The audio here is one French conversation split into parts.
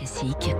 Classique.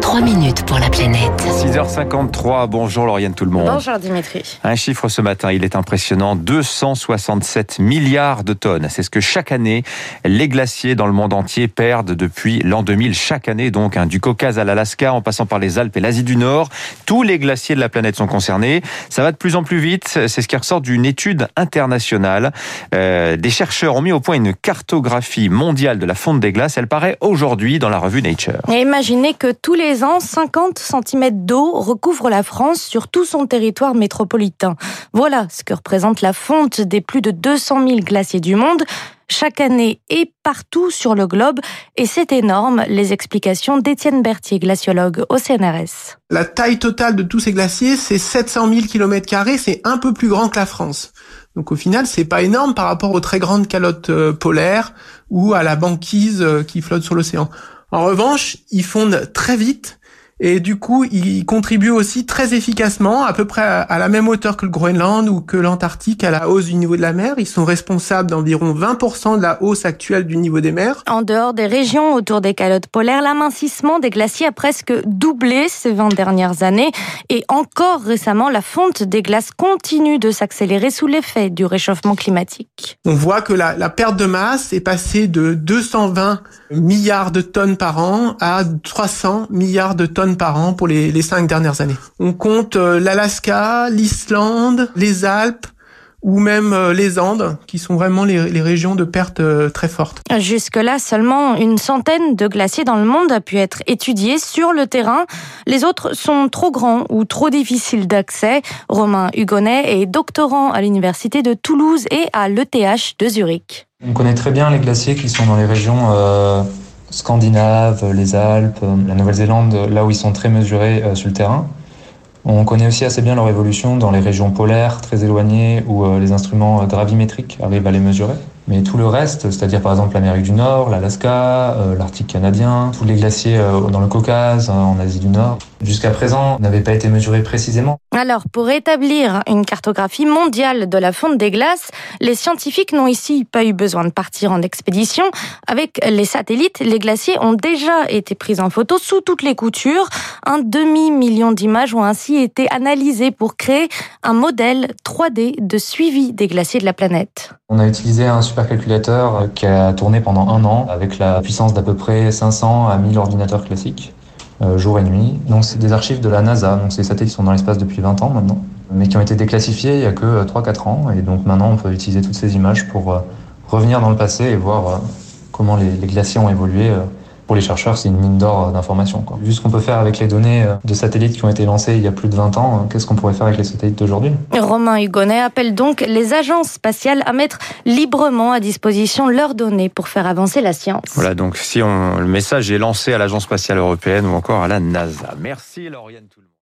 3 minutes pour la planète. 6h53, bonjour Lauriane tout le monde. Bonjour Dimitri. Un chiffre ce matin, il est impressionnant, 267 milliards de tonnes. C'est ce que chaque année, les glaciers dans le monde entier perdent depuis l'an 2000. Chaque année donc, hein, du Caucase à l'Alaska, en passant par les Alpes et l'Asie du Nord, tous les glaciers de la planète sont concernés. Ça va de plus en plus vite, c'est ce qui ressort d'une étude internationale. Euh, des chercheurs ont mis au point une cartographie mondiale de la fonte des glaces. Elle paraît aujourd'hui dans la revue Nature. Et imaginez que tous les ans, 50 cm d'eau recouvrent la France sur tout son territoire métropolitain. Voilà ce que représente la fonte des plus de 200 000 glaciers du monde chaque année et partout sur le globe. Et c'est énorme, les explications d'Étienne Berthier, glaciologue au CNRS. La taille totale de tous ces glaciers, c'est 700 000 km, c'est un peu plus grand que la France. Donc au final, c'est pas énorme par rapport aux très grandes calottes euh, polaires ou à la banquise euh, qui flotte sur l'océan. En revanche, ils fondent très vite et du coup, ils contribuent aussi très efficacement, à peu près à la même hauteur que le Groenland ou que l'Antarctique, à la hausse du niveau de la mer. Ils sont responsables d'environ 20% de la hausse actuelle du niveau des mers. En dehors des régions autour des calottes polaires, l'amincissement des glaciers a presque doublé ces 20 dernières années. Et encore récemment, la fonte des glaces continue de s'accélérer sous l'effet du réchauffement climatique. On voit que la, la perte de masse est passée de 220 milliards de tonnes par an à 300 milliards de tonnes par an pour les, cinq dernières années. On compte euh, l'Alaska, l'Islande, les Alpes, ou même euh, les Andes, qui sont vraiment les, régions de perte euh, très fortes. Jusque-là, seulement une centaine de glaciers dans le monde a pu être étudiés sur le terrain. Les autres sont trop grands ou trop difficiles d'accès. Romain Hugonnet est doctorant à l'Université de Toulouse et à l'ETH de Zurich. On connaît très bien les glaciers qui sont dans les régions scandinaves, les Alpes, la Nouvelle-Zélande, là où ils sont très mesurés euh, sur le terrain. On connaît aussi assez bien leur évolution dans les régions polaires très éloignées où euh, les instruments euh, gravimétriques arrivent à les mesurer. Mais tout le reste, c'est-à-dire par exemple l'Amérique du Nord, l'Alaska, l'Arctique canadien, tous les glaciers dans le Caucase, en Asie du Nord, jusqu'à présent n'avaient pas été mesurés précisément. Alors, pour établir une cartographie mondiale de la fonte des glaces, les scientifiques n'ont ici pas eu besoin de partir en expédition. Avec les satellites, les glaciers ont déjà été pris en photo sous toutes les coutures. Un demi-million d'images ont ainsi été analysées pour créer un modèle 3D de suivi des glaciers de la planète. On a utilisé un supercalculateur qui a tourné pendant un an avec la puissance d'à peu près 500 à 1000 ordinateurs classiques. Euh, jour et nuit. Donc c'est des archives de la NASA, donc c'est des satellites qui sont dans l'espace depuis 20 ans maintenant, mais qui ont été déclassifiés il y a que 3-4 euh, ans. Et donc maintenant on peut utiliser toutes ces images pour euh, revenir dans le passé et voir comment les, les glaciers ont évolué pour les chercheurs, c'est une mine d'or d'informations. Vu ce qu'on peut faire avec les données euh, de satellites qui ont été lancés il y a plus de 20 ans, euh, qu'est-ce qu'on pourrait faire avec les satellites d'aujourd'hui? Romain Hugonnet appelle donc les agences spatiales à mettre librement à disposition leurs données pour faire avancer la science. Voilà, donc si on, le message est lancé à l'Agence spatiale européenne ou encore à la NASA. Merci Lauriane tout